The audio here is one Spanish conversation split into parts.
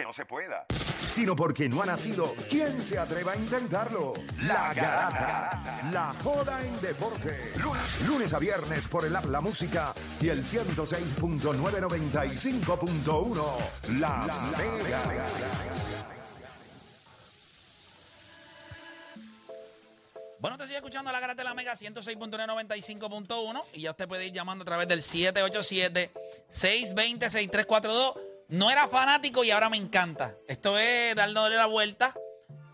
porque no se pueda, sino porque no ha nacido. ¿Quién se atreva a intentarlo? La Garata. La joda en deporte. Lunes, lunes a viernes por el app La Música y el 106.995.1. La, Mega. Bueno, te sigue escuchando la Garata de la Mega 106.995.1 y ya usted puede ir llamando a través del 787-620-6342. No era fanático y ahora me encanta. Esto es darle la vuelta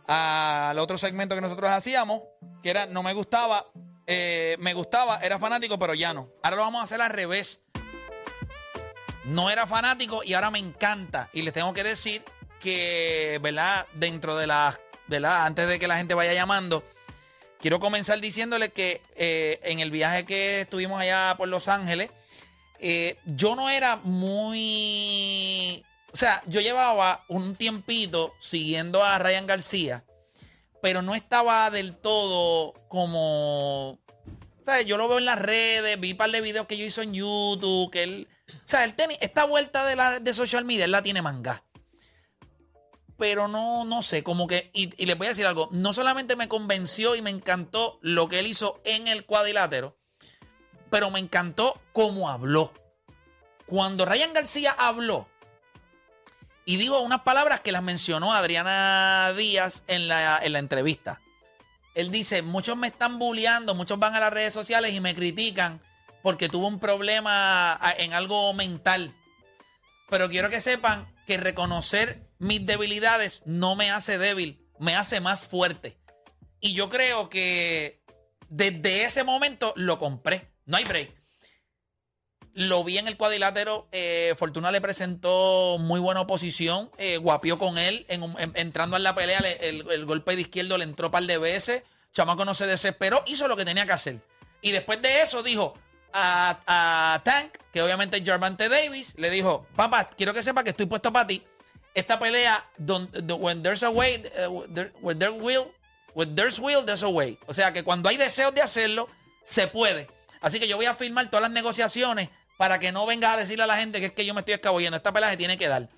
al otro segmento que nosotros hacíamos, que era no me gustaba, eh, me gustaba, era fanático, pero ya no. Ahora lo vamos a hacer al revés. No era fanático y ahora me encanta. Y les tengo que decir que, ¿verdad? Dentro de las, ¿verdad? Antes de que la gente vaya llamando Quiero comenzar diciéndole que eh, en el viaje que estuvimos allá por Los Ángeles, eh, yo no era muy... O sea, yo llevaba un tiempito siguiendo a Ryan García, pero no estaba del todo como... Sea, yo lo veo en las redes, vi un par de videos que yo hizo en YouTube, que él... O sea, tenis, esta vuelta de, la, de social media, él la tiene manga. Pero no, no sé, como que, y, y les voy a decir algo, no solamente me convenció y me encantó lo que él hizo en el cuadrilátero, pero me encantó cómo habló. Cuando Ryan García habló y dijo unas palabras que las mencionó Adriana Díaz en la, en la entrevista. Él dice, muchos me están bulleando, muchos van a las redes sociales y me critican porque tuvo un problema en algo mental. Pero quiero que sepan que reconocer mis debilidades no me hace débil, me hace más fuerte. Y yo creo que desde ese momento lo compré. No hay break. Lo vi en el cuadrilátero. Eh, Fortuna le presentó muy buena oposición. Eh, guapió con él. entrando en la pelea, el, golpe de izquierdo le entró un par de veces. Chamaco no se desesperó. Hizo lo que tenía que hacer. Y después de eso dijo a, Tank, que obviamente es Gervante Davis, le dijo: Papá, quiero que sepa que estoy puesto para ti esta pelea, when there's a way, uh, when there will, when there's will, there's a way. O sea que cuando hay deseos de hacerlo, se puede. Así que yo voy a firmar todas las negociaciones para que no venga a decirle a la gente que es que yo me estoy escabullendo. Esta pelea se tiene que dar.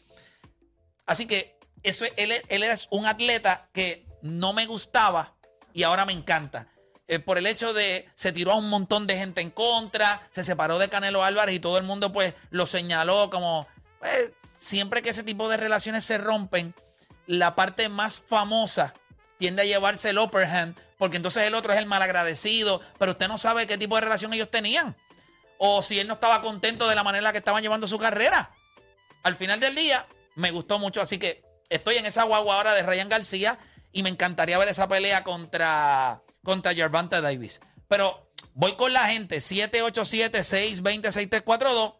Así que eso, él, él un atleta que no me gustaba y ahora me encanta. Eh, por el hecho de se tiró a un montón de gente en contra, se separó de Canelo Álvarez y todo el mundo pues lo señaló como pues, siempre que ese tipo de relaciones se rompen, la parte más famosa tiende a llevarse el upper hand, porque entonces el otro es el malagradecido, pero usted no sabe qué tipo de relación ellos tenían. O si él no estaba contento de la manera en la que estaban llevando su carrera. Al final del día, me gustó mucho, así que estoy en esa guagua ahora de Ryan García y me encantaría ver esa pelea contra, contra Gervonta Davis. Pero voy con la gente, 787-620-6342.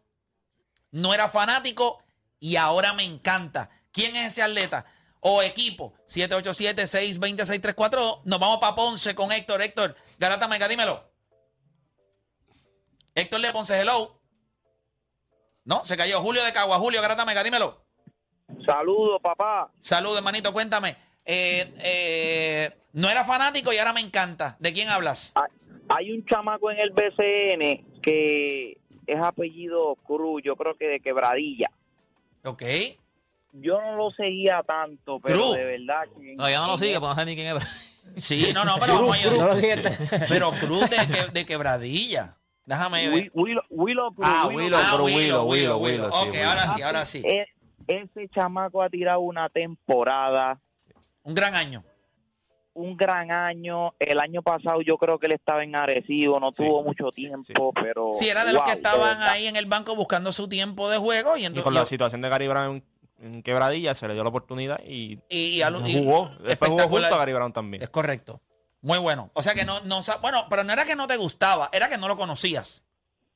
No era fanático, y ahora me encanta. ¿Quién es ese atleta? O equipo, 787-620-6342. Nos vamos para Ponce con Héctor. Héctor, Garata Mega, dímelo. Héctor de Ponce, hello. No, se cayó. Julio de Cagua. Julio, Garata Mega, dímelo. Saludos, papá. Saludos, hermanito, cuéntame. Eh, eh, no era fanático y ahora me encanta. ¿De quién hablas? Hay un chamaco en el BCN que es apellido Cruz, yo creo que de Quebradilla. Ok. Yo no lo seguía tanto, pero de verdad que... Todavía no lo sigue, pues no sé ni quién es. Sí, no, no, pero vamos a Pero Cruz de, de quebradilla. Déjame ver. Willow, Willow Cruz. Ah, Willow, ah, Willow, Willow, Willow, Ok, ahora sí, ahora sí. E, ese chamaco ha tirado una temporada. Un gran año. Un gran año. El año pasado yo creo que él estaba en Arecibo, no tuvo mucho tiempo, pero... Sí, era de los que estaban ahí en el banco buscando su tiempo de juego. Y, entonces, con la situación de Gary Brown en, quebradilla se le dio la oportunidad y, y, jugó. Después jugó junto a Gary Brown también. Es correcto. Muy bueno. O sea que no, no... Bueno, pero no era que no te gustaba, era que no lo conocías.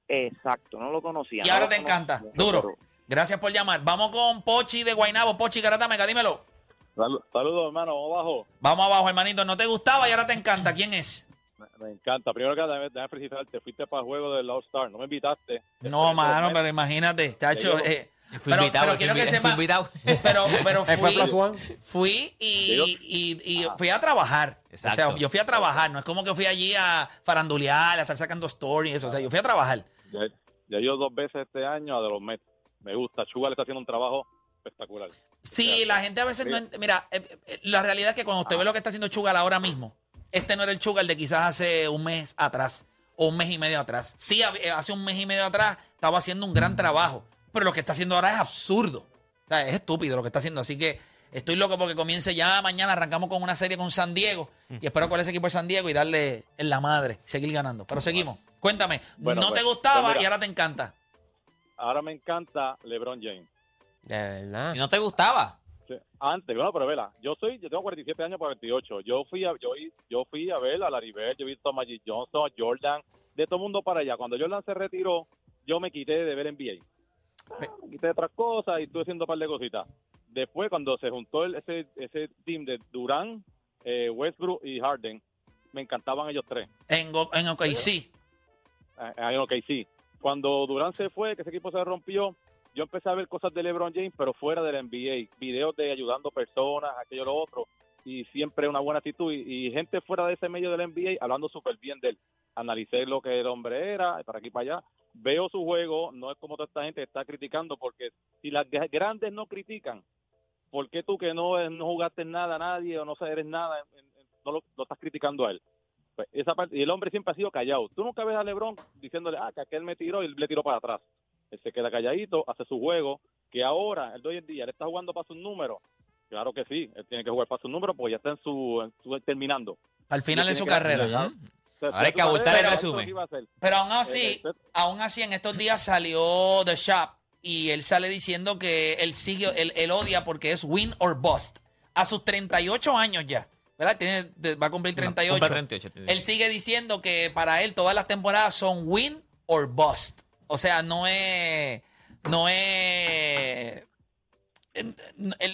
Exacto, no lo conocía. Y ahora te encanta. Duro. Gracias por llamar. Vamos con Pochi de Guainabo. Pochi Mega, dímelo. Saludos, hermano. Vamos abajo. Vamos abajo, hermanito. No te gustaba y ahora te encanta. ¿Quién es? Me, encanta. Primero que nada, déjame felicitarte. Fuiste para el juego del All Star. No me invitaste. No, mano, pero imagínate, chacho. Eh, fui pero, invitado, pero quiero que sepa, pero, pero fui, fui y, y, y, fui a trabajar. Exacto. O sea, yo fui a trabajar. No es como que fui allí a farandulear, a estar sacando stories. O sea, yo fui a trabajar. Ya, ya yo dos veces este año a de los Mets. Me gusta. Chuga le está haciendo un trabajo espectacular. Sí, la gente a veces no... Mira, eh, eh, la realidad es que cuando usted ve lo que está haciendo Chugal ahora mismo, este no era el Chugal de quizás hace un mes atrás o un mes y medio atrás. Sí, eh, hace un mes y medio atrás estaba haciendo un gran trabajo, pero lo que está haciendo ahora es absurdo. O sea, es estúpido lo que está haciendo. Así que estoy loco porque comience ya mañana. Arrancamos con una serie con San Diego y espero con ese equipo de San Diego y darle en la madre, seguir ganando. Pero seguimos. Cuéntame, Bueno, ¿no pues, te gustaba pues mira. y ahora te encanta? Ahora me encanta LeBron James. De verdad. ¿Y no te gustaba? Sí, Antes, bueno, pero vela, yo soy, yo tengo 47 años para 28. Yo fui a, yo, yo fui a ver a Larry Bird, yo he visto a Magic Johnson, a Jordan, de todo el mundo para allá. Cuando Jordan se retiró, yo me quité de ver NBA. Me quité de otras cosas y estuve haciendo un par de cositas. Después, cuando se juntó el- ese, ese team de Durán, eh, Westbrook y Harden, me encantaban ellos tres. En, en OKC. Ah, ah, ok, sí. Cuando Durán se fue, que ese equipo se rompió, yo empecé a ver cosas de LeBron James, pero fuera del NBA. Videos de ayudando personas, aquello, lo otro. Y siempre una buena actitud. Y, gente fuera de ese medio del NBA hablando súper bien de él. Analicé lo que el hombre era, para aquí para allá. Veo su juego, no es como toda esta gente está criticando, porque si las de- grandes no critican, ¿por qué tú que no, no jugaste nada a nadie o no eres nada, no lo, estás criticando a él? Pues esa parte, y el hombre siempre ha sido callado. Tú nunca ves a LeBron diciéndole, ah, que aquel me tiró y le tiró para atrás. Él se queda calladito, hace su juego, que ahora, el de hoy en día, él está jugando para sus números. Claro que sí, él tiene que jugar para sus números porque ya está en su, en su- terminando. Al final de su carrera. Ahora hay su que abultar carrera, el resumen. Pero aún así, Eh, aún así en estos días salió The Shop y él sale diciendo que él sigue, él, él odia porque es win or bust. A sus 38 años ya, ¿verdad? Tiene, de- va a cumplir 38. Cumple 38, tiene. Él sigue diciendo que para él todas las temporadas son win or bust. O sea, no es, no es, él,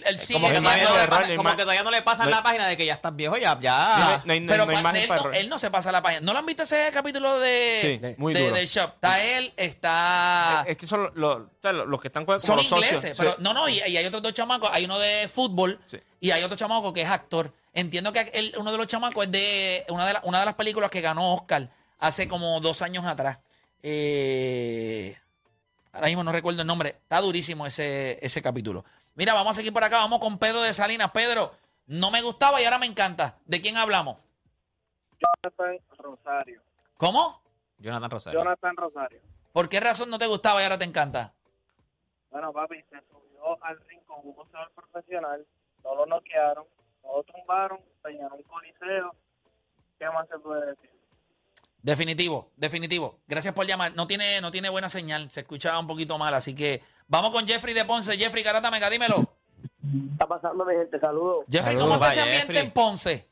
él sigue Como, que todavía siendo- no le error, pasa- no hay como ma- que todavía no le pasa en no la página de que ya estás viejo, ya. No pero él, no, error. él no se pasa la página. ¿No lo han visto ese capítulo de, Sí, muy de, duro. de Shop? Está él, está... Es que son los, que están como son los socios. ingleses, Sí. no, no, y, y hay otros dos chamacos, hay uno de fútbol Sí. y hay otro chamaco que es actor. Entiendo que él- uno de los chamacos es de una de, la- una de las películas que ganó Oscar hace como dos años atrás. Eh, ahora mismo no recuerdo el nombre. Está durísimo ese, ese capítulo. Mira, vamos a seguir por acá, vamos con Pedro de Salinas. Pedro, no me gustaba y ahora me encanta. ¿De quién hablamos? Jonathan Rosario. ¿Cómo? Jonathan Rosario. Jonathan Rosario. ¿Por qué razón no te gustaba y ahora te encanta? Bueno, papi, se subió al ring con un boxeador profesional, no lo noquearon, no lo tumbaron, llenó un coliseo. ¿Qué más se puede decir? Definitivo, definitivo. Gracias por llamar. No tiene, no tiene buena señal, se escuchaba un poquito mal, así que vamos con Jeffrey de Ponce. Jeffrey Garata Mega, dímelo. está pasando, mi gente? Saludos. Jeffrey, Saludos, ¿cómo está ese ambiente Jeffrey. en Ponce?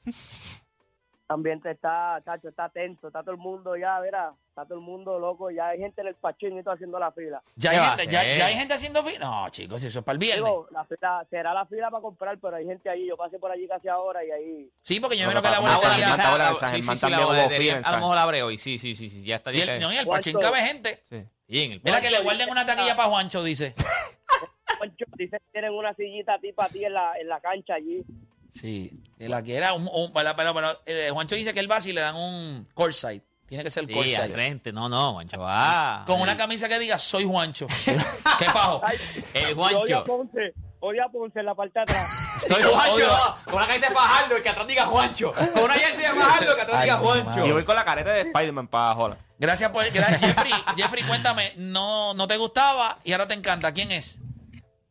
Ambiente está, chacho, está tenso, está todo el mundo ya, verá, está todo el mundo loco, ya hay gente en el pachín y todo haciendo la fila. ¿Ya ¿Qué hay, gente, ya, ya hay gente haciendo fila? No, chicos, eso es para el viernes. Digo, la fila, será la fila para comprar, pero hay gente ahí, yo pasé por allí casi ahora y ahí... Sí, porque yo No, veo que la Ah, boletería... Sí, sí, sí, la fila en A lo mejor la abre hoy, sí, sí, sí, sí, ya está Y el, no, y el pachín cabe gente. Sí. Y en el Mira que le guarden una taquilla para Juancho, dice. Juancho, Dice que tienen una sillita a ti para ti en la, en la cancha allí. Sí, que la que era un... un- pero, pero- pero, eh, Juancho dice que él va si le dan un courtside. Tiene que ser Sí, courtside. al frente. No, no, Juancho, va. Con una camisa que diga, soy Juancho. ¿Qué pajo? Ay, El yo odio a Juancho. Ponce, odio a Ponce en la parte de atrás. Soy Juancho. odio- Con una camisa de Fajardo, el que atrás diga Juancho. Con una jersey de Fajardo, el que atrás Ay, diga mi Juancho. Y voy con la careta de Spider-Man para jola. Gracias por... Gracias, Jeffrey, Jeffrey, cuéntame, no, no te gustaba y ahora te encanta. ¿Quién es?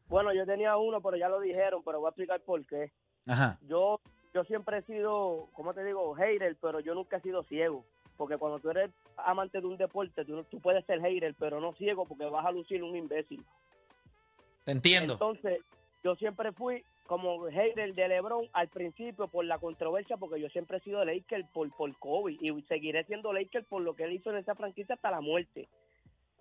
Bueno, yo tenía uno, pero ya lo dijeron, pero voy a explicar por qué. Ajá. Yo yo siempre he sido, ¿cómo te digo? Hater, pero yo nunca he sido ciego. Porque cuando tú eres amante de un deporte, tú, tú puedes ser hater, pero no ciego porque vas a lucir un imbécil. Te entiendo. Entonces, yo siempre fui como hater de LeBron al principio por la controversia, porque yo siempre he sido Laker por, por Kobe y seguiré siendo Laker por lo que él hizo en esa franquicia hasta la muerte.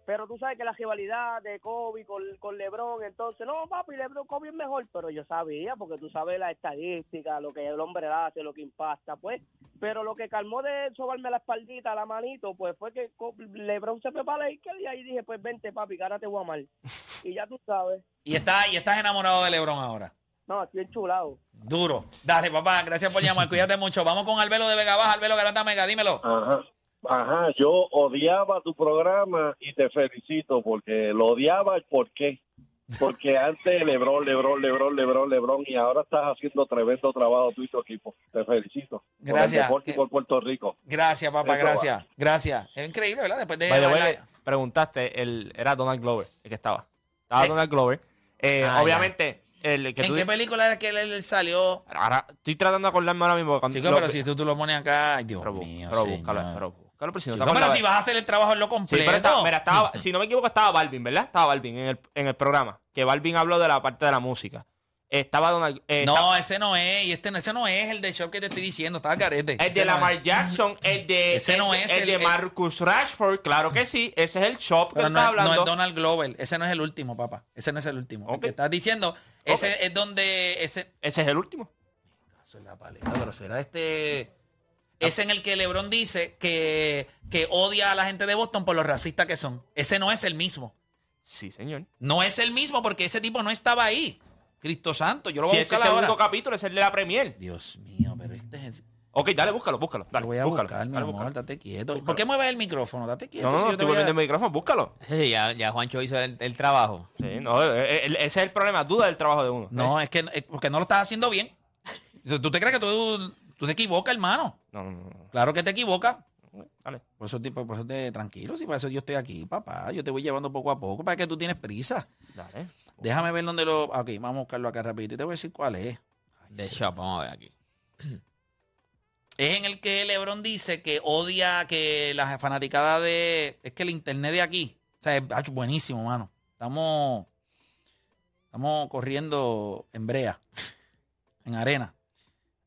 Pero tú sabes que la rivalidad de Kobe con, con LeBron, entonces, no, papi, LeBron, Kobe es mejor, pero yo sabía, porque tú sabes la estadística, lo que el hombre hace, lo que impacta, pues. Pero lo que calmó de sobarme la espaldita, la manito, pues fue que LeBron se fue para Lakers y ahí dije, pues vente, papi, que ahora te voy a amar. Y ya tú sabes. Y, está, y estás enamorado de Lebron ahora. No, estoy enchulado. Duro. Dale, papá, gracias por llamar. Cuídate mucho. Vamos con Albelo de Vega Baja, Albelo Garata Mega, dímelo. Ajá. Ajá, yo odiaba tu programa y te felicito porque lo odiaba el por qué. Porque antes Lebron, Lebron, Lebron, Lebron, Lebron, y ahora estás haciendo tremendo trabajo tú y tu equipo. Te felicito. Por el Gracias. deporte y por Puerto Rico. Gracias, papá, gracias. Gracias. Es increíble, ¿verdad? Después de preguntaste, el, era Donald Glover el que estaba. Estaba Eh. Donald Glover. Eh, Ah, obviamente, el que ¿En tú qué película era que él, él salió? Ahora, estoy tratando de acordarme ahora mismo. Cuando, Chico, lo- pero si tú, tú lo pones acá, ay, Dios pero, mío. pero señor. búscalo, pero búscalo, pero si no pero si vas a hacer el trabajo en lo Sí, completo. pero estaba, mira, estaba, si no me equivoco, estaba Balvin, ¿verdad? Estaba Balvin en el, en el programa. Que Balvin habló de la parte de la música. Estaba Donald. eh, no, estaba- ese no es. Y este, no- ese no es el de shop que te estoy diciendo. Estaba carete. el de no Lamar es. Jackson, el de. Ese el no es el, el- de el- Marcus Rashford, claro que sí. Ese es el shop que no, está es- no hablando. es Donald Glover. Ese no es el último, papá. Ese no es el último. El Ok. que estás diciendo, ese es donde. Ese, Ese es el último. Eso es la paleta, pero eso era este. Ese en el que LeBron dice que, que odia a la gente de Boston por los racistas que son. Ese no es el mismo. Sí, señor. No es el mismo porque ese tipo no estaba ahí. Cristo Santo, yo lo voy Si a ese buscar ahora. segundo capítulo es el de la Premier. Dios mío, pero este es. Ok, dale, búscalo, búscalo. Dale, Lo voy a búscalo, buscar, mi dale, amor, búscalo. date quieto. ¿Por qué mueves el micrófono? Date quieto. No, no, si estoy a- volviendo el micrófono, búscalo. Sí, ya, ya Juancho hizo el, el trabajo. Sí, no, eh, eh, ese es el problema, duda del trabajo de uno. No, es que es porque no lo estás haciendo bien. ¿Tú te crees que tú, tú te equivocas, hermano? No, no, no, no. Claro que te equivocas. Dale. Por eso, por eso te tranquilo, si para eso yo estoy aquí, papá. Yo te voy llevando poco a poco, para que tú tienes prisa. Dale. Déjame ver dónde lo. Ok, vamos a buscarlo acá rapidito y te voy a decir cuál es. De shop, vamos a ver aquí. Es en el que LeBron dice que odia que la fanaticada de. Es que el internet de aquí. O sea, es buenísimo, mano. Estamos. Estamos corriendo en brea. En arena.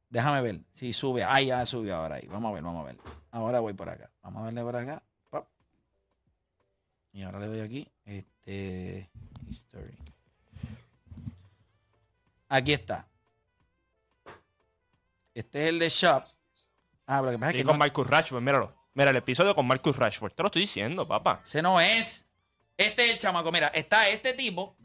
Déjame ver si sube. Ah, ya subió ahora ahí. Vamos a ver, vamos a ver. Ahora voy por acá. Vamos a darle por acá. Y ahora le doy aquí. Este. History. Aquí está. Este es el de Shop. Ah, pero que pasa es Sí, que con no- Marcus Rashford, míralo. Mira, el episodio con Marcus Rashford. Te lo estoy diciendo, papá. ese no es. Este es el chamaco. Mira, está este tipo.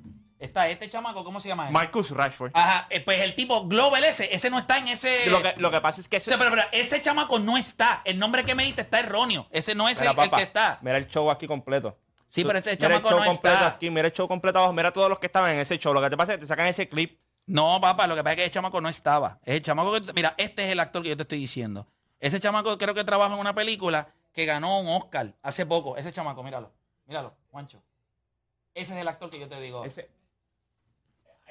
Está este chamaco. ¿Cómo se llama? él? Marcus Rashford. Ajá, eh, pues el tipo Global ese, ese no está en ese. Lo que, lo que pasa es que O ese. sea, pero, pero ese chamaco no está. El nombre que me diste está erróneo. Ese no es Mira, el, papá, que está. Mira el show aquí completo. Sí, Tú- pero ese mira chamaco el show no completo está. Aquí, mira el show completo abajo. Mira todos los que estaban en ese show. Lo que te pasa es que te sacan ese clip. No, papá, lo que pasa es que ese chamaco no estaba. Es el chamaco que. Mira, este es el actor que yo te estoy diciendo. Ese chamaco creo que trabaja en una película que ganó un Oscar hace poco. Ese chamaco, míralo. Míralo, Juancho. Ese es el actor que yo te digo. Ese,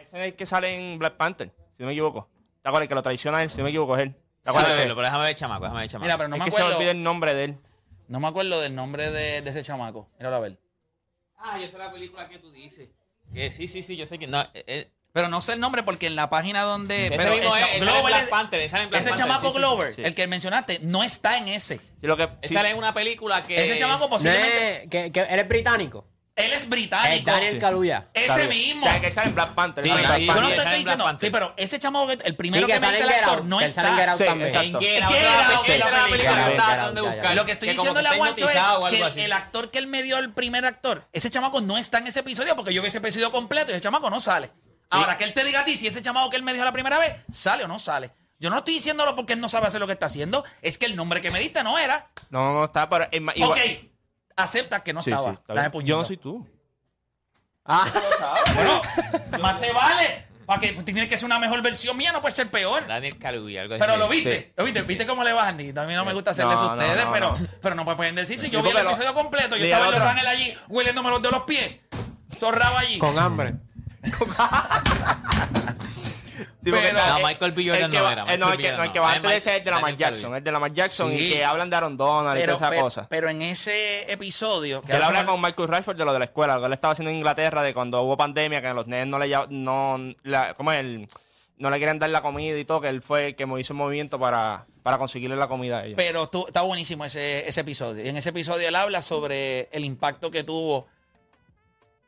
ese es el que sale en Black Panther, si no me equivoco. ¿Te acuerdas? El que lo traiciona a él, si no me equivoco, es él. ¿Te acuerdas? pero déjame ver el chamaco, déjame ver el chamaco. Mira, pero no es me que se me acuerdo. olvida el nombre de él. No me acuerdo del nombre de, de ese chamaco. Míralo a ver. Ah, yo sé la película que tú dices. Que sí, sí, sí, yo sé que no. eh, eh, Pero no sé el nombre porque en la página donde. ese pero mismo el es, cha- ese sale en Glover Black es- Panther, ese sale en Black ese Panther, chamaco sí, sí, sí. Glover, sí. el que mencionaste, no está en ese. Sí, lo que, sí, sale en una película que. Ese chamaco posiblemente. es- que, que él es británico. Él es Es británico. Daniel Kaluuya. Ese mismo. O sea, que sale en Black Panther. Sí, Black Yo no te estoy en diciendo. Sí, pero ese chamaco, que- el primero Sí, que que me sale dice en el actor Out, no que sale en está. Get Out Sí, también. exacto. Lo que estoy diciéndole a Juancho es que el actor que él me dio el primer actor, ese chamaco no está en ese episodio porque yo vi ese episodio completo y ese chamaco no sale. Ahora que él te diga a ti si ese chamaco que él me dijo la primera vez sale o no sale. Yo no estoy diciéndolo porque él no sabe hacer lo que está haciendo, es que el nombre que me diste no era. No, no, está, pero igual- Ok, acepta que no Sí, estaba. está bien. Yo no soy tú. Ah, Bueno, más te vale. Para que tienes que ser una mejor versión mía, no puede ser peor. Daniel Kaluuya, algo así. Pero lo viste, Sí. lo viste, viste cómo le bajan. Y a mí no me gusta hacerles No, ustedes, no, pero, no. pero no me pueden decir si Sí, yo vi el porque lo- episodio completo, yo estaba en Los otro- Ángeles allí, hueliéndome los de los pies, zorrado allí. con hambre. Sí, Pero- No, Michael B. Jordan el que no era, eh, no, Michael el que, no, el va Es antes de ese es el de Lamar. Jackson. El de Lamar Jackson y que hablan de Aaron Donald y toda esa cosa. pero en ese episodio, que él habla con Marcus Rashford de lo de la escuela, lo que él estaba haciendo en Inglaterra, de cuando hubo pandemia, que a los nenes no le no, la, ¿cómo es? El- no le querían dar la comida y todo, que él fue el que hizo un movimiento para, para conseguirle la comida a ellos. Pero tú- está buenísimo ese, ese episodio. Y en ese episodio él habla sobre el impacto que tuvo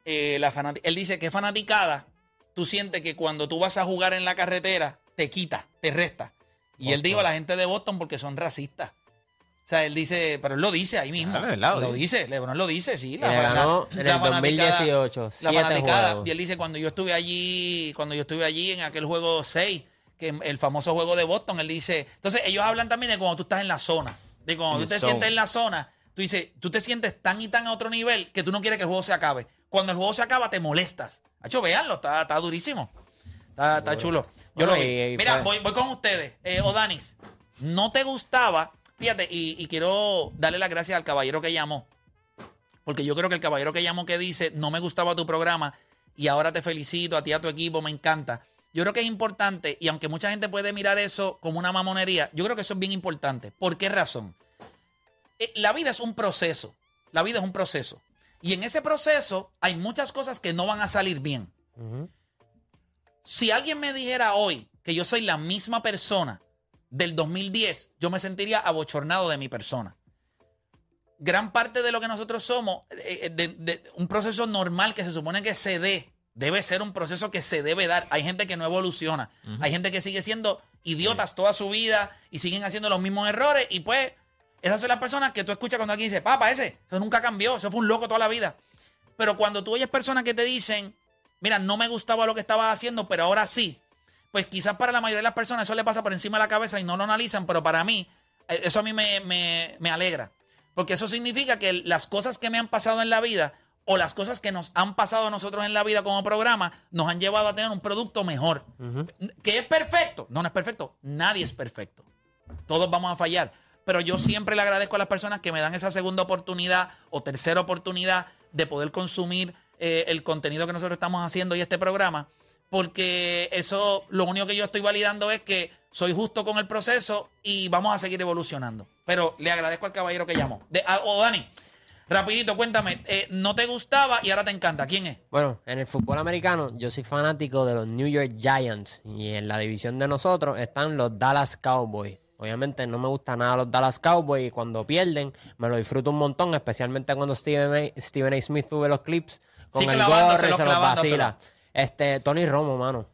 eh, la fanática. Él dice que fanaticada, tú sientes que cuando tú vas a jugar en la carretera, te quita, te resta. Y él dijo a la gente de Boston porque son racistas. O sea, él dice, pero él lo dice ahí mismo. Lo dice, Lebron lo dice, sí. La, la- ganó la en el fanaticada- 2018, La fanaticada. juegos. Y él dice, cuando yo estuve allí, cuando yo estuve allí en aquel juego 6, que el famoso juego de Boston, él dice, entonces ellos hablan también de cuando tú estás en la zona, de cuando tú te zone. sientes en la zona, tú dices, tú te sientes tan y tan a otro nivel que tú no quieres que el juego se acabe. Cuando el juego se acaba te molestas. Hacho, véanlo, está, está durísimo. Está, está chulo. Yo lo vi. Mira, voy con ustedes. Eh, Odanis, ¿no te gustaba? Fíjate, y, y quiero darle las gracias al caballero que llamó. Porque yo creo que el caballero que llamó que dice, no me gustaba tu programa y ahora te felicito, a ti, a tu equipo, me encanta. Yo creo que es importante, y aunque mucha gente puede mirar eso como una mamonería, yo creo que eso es bien importante. ¿Por qué razón? Eh, La vida es un proceso. La vida es un proceso. Y en ese proceso hay muchas cosas que no van a salir bien. Si alguien me dijera hoy que yo soy la misma persona del 2010, yo me sentiría abochornado de mi persona. Gran parte de lo que nosotros somos, eh, eh, de, de un proceso normal que se supone que se dé, debe ser un proceso que se debe dar. Hay gente que no evoluciona. Hay gente que sigue siendo idiotas toda su vida y siguen haciendo los mismos errores. Y pues, esas son las personas que tú escuchas cuando alguien dice, papá, ese, eso nunca cambió, eso fue un loco toda la vida. Pero cuando tú oyes personas que te dicen, mira, no me gustaba lo que estabas haciendo, pero ahora sí, pues quizás para la mayoría de las personas eso le pasa por encima de la cabeza y no lo analizan, pero para mí, eh, eso a mí me, me- me alegra. Porque eso significa que las cosas que me han pasado en la vida o las cosas que nos han pasado a nosotros en la vida como programa nos han llevado a tener un producto mejor. ¿Que es perfecto? No, no es perfecto. Nadie es perfecto. Todos vamos a fallar. Pero yo siempre le agradezco a las personas que me dan esa segunda oportunidad o tercera oportunidad de poder consumir eh, el contenido que nosotros estamos haciendo y este programa. Porque eso, lo único que yo estoy validando es que soy justo con el proceso y vamos a seguir evolucionando. Pero le agradezco al caballero que llamó. De, a- o Dani, rapidito, cuéntame, eh, no te gustaba y ahora te encanta. ¿Quién es? Bueno, en el fútbol americano yo soy fanático de los New York Giants y en la división de nosotros están los Dallas Cowboys. Obviamente no me gusta nada los Dallas Cowboys y cuando pierden me lo disfruto un montón, especialmente cuando Steven A. Stephen A. Smith sube los clips con Sí, el gorro y se los vacila. Este, Tony Romo, mano.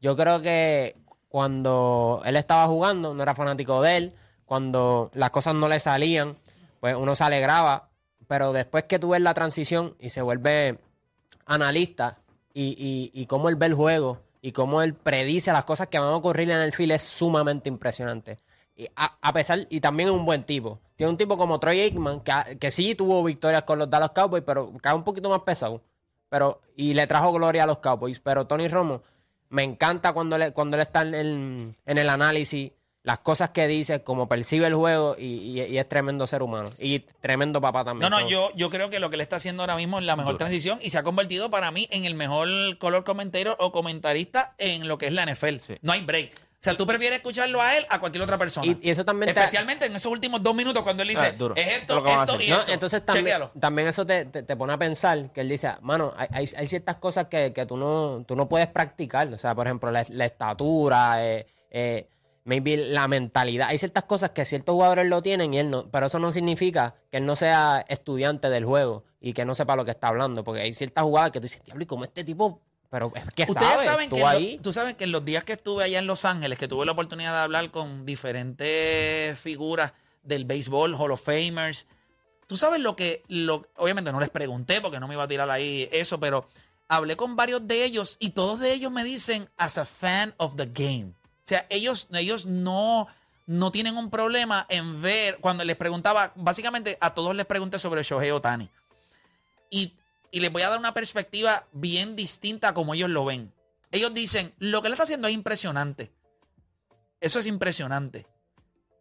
Yo creo que cuando él estaba jugando, no era fanático de él. Cuando las cosas no le salían, pues uno se alegraba. Pero después que tú ves la transición y se vuelve analista y, y, y cómo él ve el juego y cómo él predice las cosas que van a ocurrir en el field es sumamente impresionante. Y a, a pesar, y también es un buen tipo. Tiene un tipo como Troy Aikman, que, que sí tuvo victorias con los Dallas Cowboys, pero cae un poquito más pesado. Pero, y le trajo gloria a los Cowboys. Pero Tony Romo, me encanta cuando, le, cuando él está en el, en el análisis, las cosas que dice, cómo percibe el juego, y, y- y es tremendo ser humano. Y tremendo papá también. No, no, yo, yo creo que lo que le está haciendo ahora mismo es la mejor transición y se ha convertido para mí en el mejor color comentario o comentarista en lo que es la NFL. No hay break. O sea, tú prefieres escucharlo a él a cualquier otra persona. Y, y eso también te- Especialmente en esos últimos dos minutos cuando él dice, Ah, duro. es Es esto, lo que van a esto hacer. y No, esto. entonces también, Chequéalo. también eso te, te- te pone a pensar que él dice, mano, hay, hay, hay ciertas cosas que, que tú, no, tú no puedes practicar. O sea, por ejemplo, la, la estatura, eh, eh, maybe la mentalidad. Hay ciertas cosas que ciertos jugadores lo tienen y él no. Pero eso no significa que él no sea estudiante del juego y que no sepa lo que está hablando. Porque hay ciertas jugadas que tú dices, diablo, ¿y cómo este tipo? Pero es que Ustedes sabe, saben que estuvo en lo- ahí. tú sabes que en los días que estuve allá en Los Ángeles, que tuve la oportunidad de hablar con diferentes figuras del béisbol, Hall of Famers, tú sabes lo que, lo, obviamente no les pregunté porque no me iba a tirar ahí eso, pero hablé con varios de ellos y todos de ellos me dicen as a fan of the game. O sea, ellos, ellos no, no tienen un problema en ver, cuando les preguntaba, básicamente a todos les pregunté sobre Shohei Otani. Y, y les voy a dar una perspectiva bien distinta a como ellos lo ven. Ellos dicen, lo que él está haciendo es impresionante. Eso es impresionante.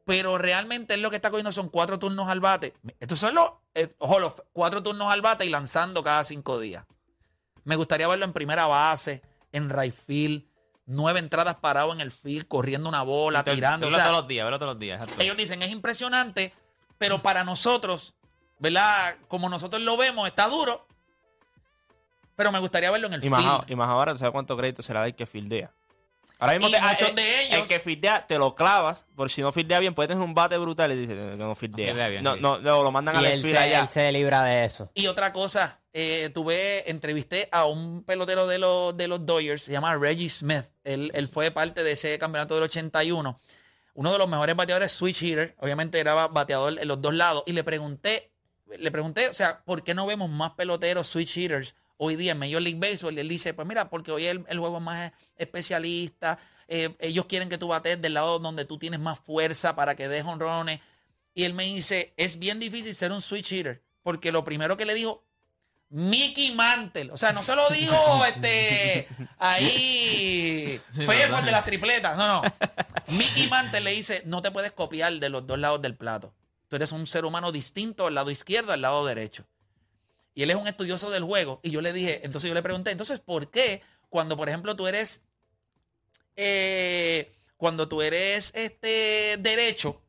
Pero realmente él lo que está cogiendo son cuatro turnos al bate. Estos son los eh, of- cuatro turnos al bate y lanzando cada cinco días. Me gustaría verlo en primera base, en right field, nueve entradas parado en el field, corriendo una bola, tirando. O Verlo sea, todos los días, todos los días. ellos dicen es impresionante, pero para nosotros, ¿verdad? Como nosotros lo vemos, está duro. Pero me gustaría verlo en el Y más, field. a- y más ahora, ¿tú sabes cuánto crédito se le da el que fildea? Ahora mismo Y te- muchos el- de ellos- El que fildea te lo clavas, por si no fildea bien, puedes tener un bate brutal y dices que no fildea. fildea bien, no, no, no, lo mandan Y al él se, allá. él se libra de eso. Y otra cosa, eh, tuve, entrevisté a un pelotero de los, de los Dodgers, se llama Reggie Smith. Él, él fue parte de ese campeonato del 81. Uno de los mejores bateadores, switch hitter. Obviamente era bateador en los dos lados. Y le pregunté, le pregunté, o sea, ¿por qué no vemos más peloteros switch hitters hoy día en Major League Baseball? Y él dice, pues mira, porque hoy el, el juego es más especialista. eh, ellos quieren que tú bates del lado donde tú tienes más fuerza para que des honrones. Y él me dice, es bien difícil ser un switch hitter. Porque lo primero que le dijo, Mickey Mantle. O sea, no se lo digo este ahí Fefo, el de las tripletas. No, no. Mickey Mantle le dice, no te puedes copiar de los dos lados del plato. Tú eres un ser humano distinto al lado izquierdo, al lado derecho. Y él es un estudioso del juego. Y yo le dije, entonces yo le pregunté, entonces, ¿por qué cuando, por ejemplo, tú eres, eh, cuando tú eres este derecho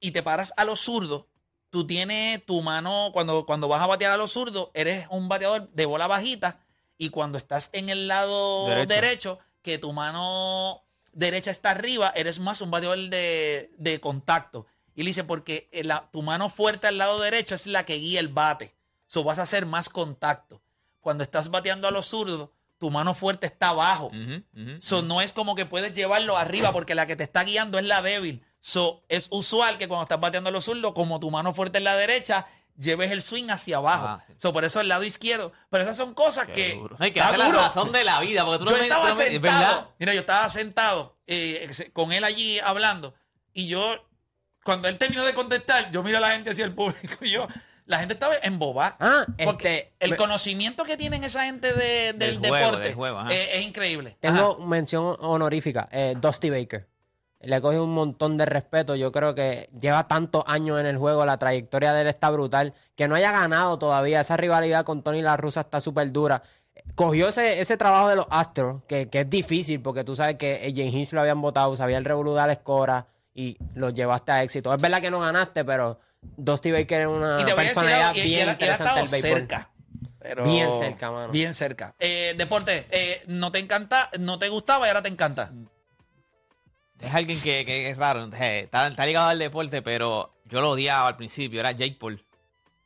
y te paras a los zurdos, tú tienes tu mano, cuando, cuando vas a batear a los zurdos, eres un bateador de bola bajita. Y cuando estás en el lado Derecho. derecho, que tu mano derecha está arriba, eres más un bateador de, de contacto. Y él dice, porque la- tu mano fuerte al lado derecho es la que guía el bate. So vas a hacer más contacto. Cuando estás bateando a los zurdos, tu mano fuerte está abajo. Ujú. So, no es como que puedes llevarlo arriba porque la que te está guiando es la débil. So, es usual que cuando estás bateando a los zurdos, como tu mano fuerte es la derecha, lleves el swing hacia abajo. Ah, sí. So, por eso el lado izquierdo. Pero esas son cosas que. duro. Hay que hacer la razón de la vida, porque tú Yo no me- estaba tú me- sentado. Mira, yo estaba sentado eh, con él allí hablando. Y yo, cuando él terminó de contestar, yo miro a la gente hacia el público y yo. La gente estaba embobada. Ah, Porque este, el me- conocimiento que tienen esa gente de- del, Del juego, deporte del juego, ajá. eh, es increíble. Tengo Ajá. mención honorífica. eh, Dusty Baker. Le coge un montón de respeto. Yo creo que lleva tantos años en el juego. La trayectoria de él está brutal. Que no haya ganado todavía. Esa rivalidad con Tony La Russa está súper dura. Cogió ese, ese trabajo de los Astros, que, que es difícil porque tú sabes que a Jane Hinch lo habían votado, sabía el revolú de Alex Cora y lo llevaste a éxito. Es verdad que no ganaste, pero Dusty Baker es una Y te voy a decir personalidad algo, y- y bien él- él ha interesante estado del béisbol. cerca. pero- Bien cerca, mano. Bien cerca. Eh, deporte, eh, ¿no te encanta, no te gustaba y ahora te encanta? Es alguien que, que es raro, eh, está, está ligado al deporte, pero yo lo odiaba al principio, era Jake Paul.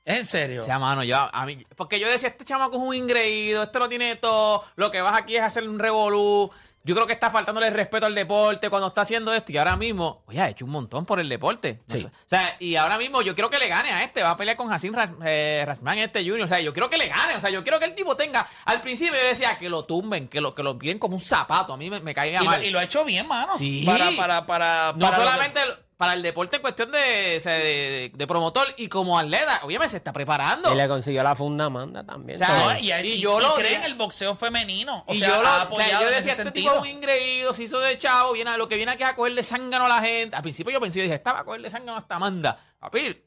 ¿Es en serio? O sea, mano, yo a mí, porque yo decía, este chamaco es un ingreído, este lo tiene todo, lo que vas aquí es hacer un revolú. Yo creo que está faltándole el respeto al deporte cuando está haciendo esto y ahora mismo, oye, ha hecho un montón por el deporte. No Sí. sé. O sea, y ahora mismo yo quiero que le gane a este, va a pelear con Hassim eh, este Junior. O sea, yo quiero que le gane, o sea, yo quiero que el tipo tenga, al principio yo decía que lo tumben, que lo, que lo tiren como un zapato, a mí me, me caía y, mal. lo, y lo ha hecho bien, mano. Sí. Para, para, para, No para lo que- solamente para el deporte en cuestión de, o sea, de, de promotor y como atleta, oye, se está preparando. Y le consiguió la funda Amanda también. O sea, No, y, y- Y yo y lo cree en el boxeo femenino. O y sea, yo, lo- ha o sea, apoyado yo decía, este tipo sentido. es un ingreído, se hizo de chavo, viene a lo que viene aquí a cogerle zángano a la gente. Al principio yo pensé, yo dije, estaba a cogerle zángano hasta Amanda. Papi,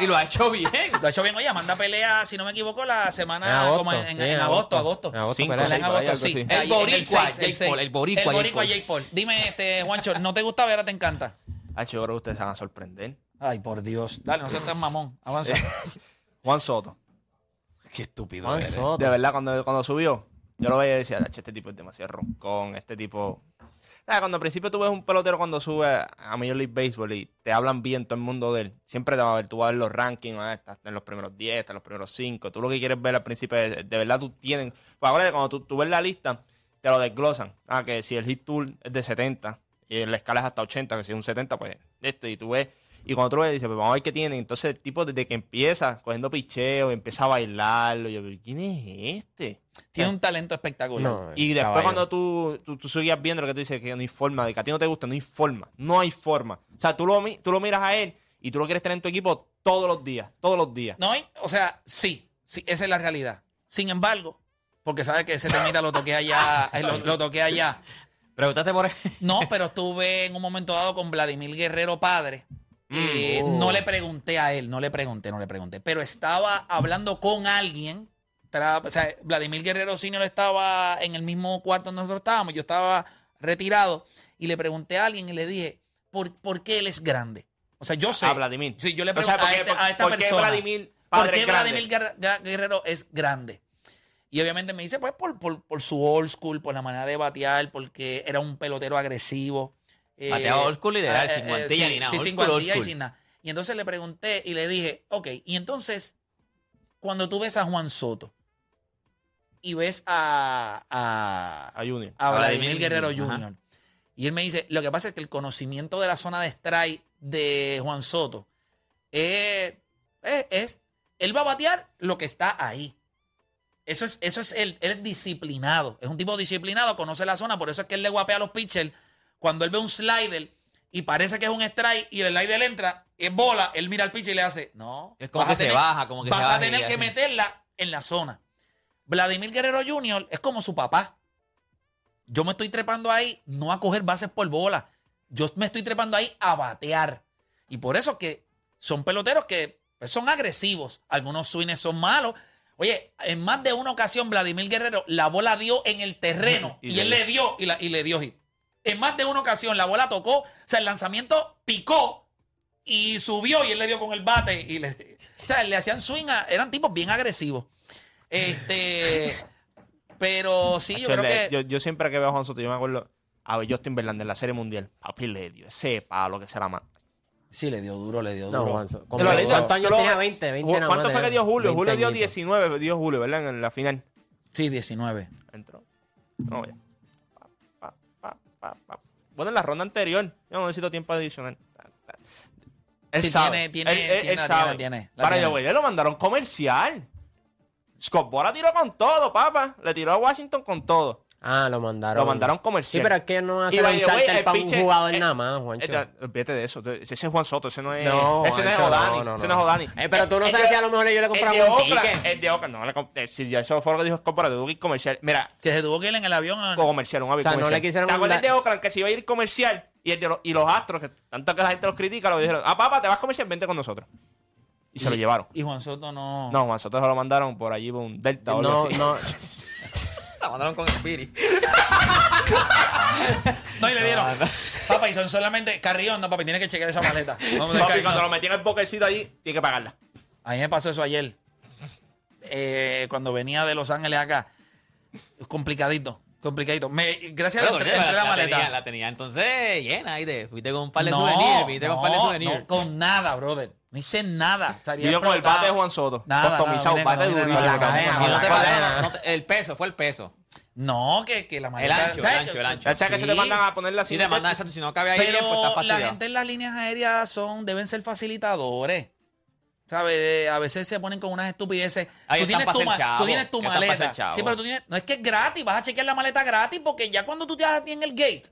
y lo ha hecho bien. Lo ha hecho bien. Oye, Amanda pelea, si no me equivoco, la semana En agosto, como en, en- sí, en en agosto, agosto. En agosto Cinco, en agosto, sí. El boricua, Jake. Paul, el boricua, El Jake boricua Paul. Jake Paul. Dime, este, Juancho, ¿no te y ahora te encanta? Hacho, yo creo que ustedes se van a sorprender. Ay, por Dios. Dale, no seas tan mamón. Avanza. Juan Soto. Qué estúpido Juan eres. Soto. De verdad, cuando, cuando subió, yo lo veía y decía, "Acho, este tipo es demasiado roncón, este tipo... ¿Sabes? Cuando al principio tú ves un pelotero cuando sube a Major League Baseball y te hablan bien todo el mundo de él, siempre te va a ver, tú vas a ver los rankings, ah, estás en los primeros 10, estás en los primeros 5, tú lo que quieres ver al principio de verdad tú tienes... Pues ahora cuando tú, tú ves la lista, te lo desglosan. Ah, que si el hit tool es de 70 y la escala es hasta 80, que si es un 70, pues esto, y tú ves... Y cuando tú ves, dices, pues vamos a ver qué tiene. Entonces el tipo desde que empieza cogiendo picheo, empieza a bailarlo, yo, "¿Pero ¿quién es este? Tiene un talento espectacular. No, Y después caballo. cuando tú, tú, tú seguías viendo lo que tú dices, que no hay forma, de que a ti no te gusta, no hay forma, no hay forma. O sea, tú lo, mi- tú lo miras a él y tú lo quieres tener en tu equipo todos los días, todos los días. No, hay- o sea, sí, sí, esa es la realidad. Sin embargo, porque sabes que ese temita lo toqué allá, eh, lo, lo toqué allá. Pregúntate por No, pero estuve en un momento dado con Vladimir Guerrero padre. Eh, oh. No le pregunté a él, no le pregunté, no le pregunté. Pero estaba hablando con alguien. tra- O sea, Vladimir Guerrero Senior estaba en el mismo cuarto donde nosotros estábamos. Yo estaba retirado y le pregunté a alguien y le dije, ¿por, por qué él es grande? O sea, yo sé. A Vladimir. Sí, yo le O sea, pregunté ¿por a, este- a esta por qué persona. Vladimir ¿Por qué? Vladimir Guer- Guer- Guerrero es grande? Y obviamente me dice, pues por, por, por su old school, por la manera de batear, porque era un pelotero agresivo. Eh, Bateaba old school literal, eh, sin eh, guantilla sí, ni nada, Sí, old sin guantilla y sin nada. Y entonces le pregunté y le dije, ok, y entonces, cuando tú ves a Juan Soto y ves a, a, A Junior. a Vladimir Vladimir, Guerrero. Jr. Y él me dice, lo que pasa es que el conocimiento de la zona de strike de Juan Soto es, es, es- él va a batear lo que está ahí. Eso es, eso es él, él es disciplinado, es un tipo disciplinado, conoce la zona, por eso es que él le guapea a los pitchers. Cuando él ve un slider y parece que es un strike y el slider entra, es bola, él mira al pitcher y le hace, no. Es como a que se baja, como que vas se a baja tener y que meterla en la zona. Vladimir Guerrero Jr. es como su papá. Yo me estoy trepando ahí no a coger bases por bola. Yo me estoy trepando ahí a batear. Y por eso que son peloteros que pues, son agresivos. Algunos swings son malos. Oye, en más de una ocasión Vladimir Guerrero la bola dio en el terreno Y él le dio y, la- y le dio hit. En más de una ocasión la bola tocó, o sea, el lanzamiento picó y subió y él le dio con el bate y le, o sea, le hacían swing, a- eran tipos bien agresivos. Este, pero sí, yo creo que yo, yo siempre que veo a Juan Soto, yo me acuerdo a Justin Verlander en la Serie Mundial. Papi le dio ese palo que se la mata. Sí le dio duro, le dio No, duro. Como- lo leí, ¿Cuántos yo años lo- tenía? 20, 20 nada ¿Cuánto más fue que dio Julio? 20 Julio dio añitos. 19, dio Julio, ¿verdad? En la final. Sí, 19. Entró. No, ya. Pa, pa, pa, pa, pa. Bueno, en la ronda anterior, yo no necesito tiempo adicional. Él Sí, sabe. tiene- tiene- él, él- tiene, él la sabe. tiene, tiene, la Para tiene. yo, güey, le lo mandaron comercial. Scott Boras tiró con todo, papá. Le tiró a Washington con todo. Ah, lo mandaron. Lo mandaron Sí, comercial. pero es que no Y hace un charter el para un jugador eh, nada más, Juancho. Eh, Olvídate de eso. Ese es Juan Soto. Ese no es. No, ese no es Odani. no, no, Ese no. no es Odani. Eh, pero tú no sabes si a lo mejor ellos le de un ticket. El de Oakland. No, le comp- eh, si ya eso fue lo que dijo Boras, tuvo que ir comercial. Mira, Que se tuvo que ir en el avión. a- comercial, un avión O sea, no comercial. le quisieron ¿Te acuerdas de Oakland que se iba a ir comercial? Y, el de los, y los astros, que tanto que la gente los critica, lo dijeron, ah, papá, te vas comercial, vente con nosotros. Y, se lo llevaron. Y Juan Soto no. No, Juan Soto se lo mandaron por allí por un Delta No, no. La mandaron con Spirit. No, y le dieron. Papá, y son solamente Carrión, no, papi, tiene que chequear esa maleta. A Papi, cuando lo metí en el pokercito allí, tiene que pagarla. A mí me pasó eso ayer. Eh, cuando venía de Los Ángeles acá. Complicadito, complicadito. Me, gracias a Dios la, la, la maleta. tenía, la tenía entonces llena ahí de. Fuiste con un par de no, souvenirs. Fuiste con un par de no, souvenirs. no, con nada, brother. No hice nada. Estaría Yo con el bate de Juan Soto. Nada, customizado, nada, bate durísimo. Y el peso, fue el peso. No, que, que la maleta. El ancho, el ¿sabes? ancho, el ancho. ¿Sabes que se te Sí. mandan a ponerla así? Si te mandan eso, si no cabe ahí, bien, pues está Pero la gente en las líneas aéreas son, deben ser facilitadores. ¿Sabes? A veces se ponen con unas estupideces. Ahí tú, tienes tu, chavo. tú tienes tu maleta. Sí, pero tú tienes. No es que es gratis, vas a chequear la maleta gratis porque ya cuando tú te vas a ti en el gate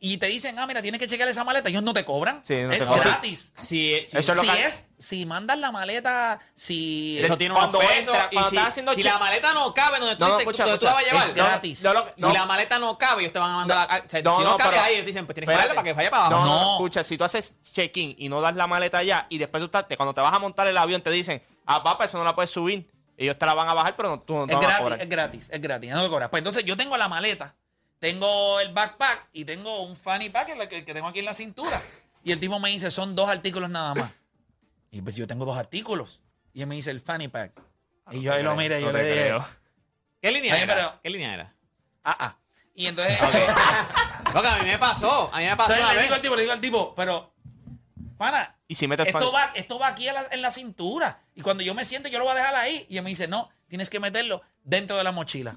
y te dicen, ah, mira, tienes que chequear esa maleta, ellos no te cobran. Sí, no te es cobran. gratis. Si, si- Eso es lo si que- es, si mandas la maleta, si. eso tiene unos cuando pesos. entra, y cuando si, estás haciendo si check- la maleta no cabe donde tú, No, no, te- escucha, donde tú la vas a llevar. Es gratis. No, no. Si la maleta no cabe, ellos te van a mandar. a- o sea, No, si no, no, cabe pero- ahí, ellos dicen, pues tienes que Espérate. pagarle para que vaya para abajo. No, no, No. escucha, si tú haces check-in y no das la maleta allá y después tú estás, te- cuando te vas a montar el avión te dicen, ah, papá, eso no la puedes subir. Ellos te la van a bajar, pero no, tú no te Es vas a gratis, cobrar. es gratis, es gratis, no te cobras. Pues entonces yo tengo la maleta, tengo el backpack y tengo un fanny pack que, que- que tengo aquí en la cintura. Y el tipo me dice, son dos artículos nada más. Y pues yo tengo dos artículos. Y él me dice el fanny pack. Y yo ahí lo miré y yo No le dije, creo. ¿Qué línea Ay, era? pero- ¿Qué línea era? ah, ah. Y entonces, Porque a mí me pasó. A mí me pasó entonces le digo al tipo, le digo al tipo, pero, pana, Y si metes esto va, esto va aquí en la, en la cintura. Y cuando yo me siente, yo lo voy a dejar ahí. Y él me dice, no, tienes que meterlo dentro de la mochila.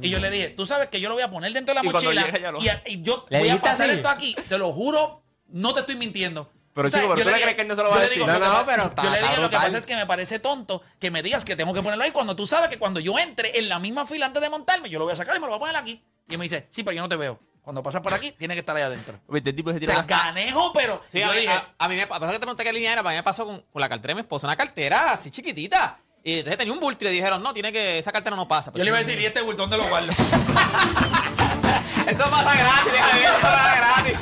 Y yo le dije, tú sabes que yo lo voy a poner dentro de la Y cuando mochila llegue ya lo- y, a- y yo ¿Le voy a dijiste pasar así? esto aquí, te lo juro, no te estoy mintiendo. Pero, O sea, chico, pero yo tú le crees que él no se lo va yo a le decir. digo, No, lo que no, pa- pero está- Yo le está dije, lo que brutal. pasa es que me parece tonto que me digas que tengo que ponerlo ahí cuando tú sabes que cuando yo entre en la misma fila antes de montarme, yo lo voy a sacar y me lo voy a poner aquí. Y él me dice, sí, pero yo no te veo. Cuando pasas por aquí, tiene que estar ahí adentro. Este tipo se O tira sea, canejo, pero Sí, yo a, mí, dije, a, a mí me pasó que te pregunté qué línea era, para mí me pasó con, con la cartera de mi esposa, una cartera así chiquitita. Y entonces tenía un bulto y le dijeron, no, tiene que, esa cartera no pasa. Yo le iba a decir, ¿y este bulto dónde lo guardo? eso pasa gratis, déjame eso pasa gratis.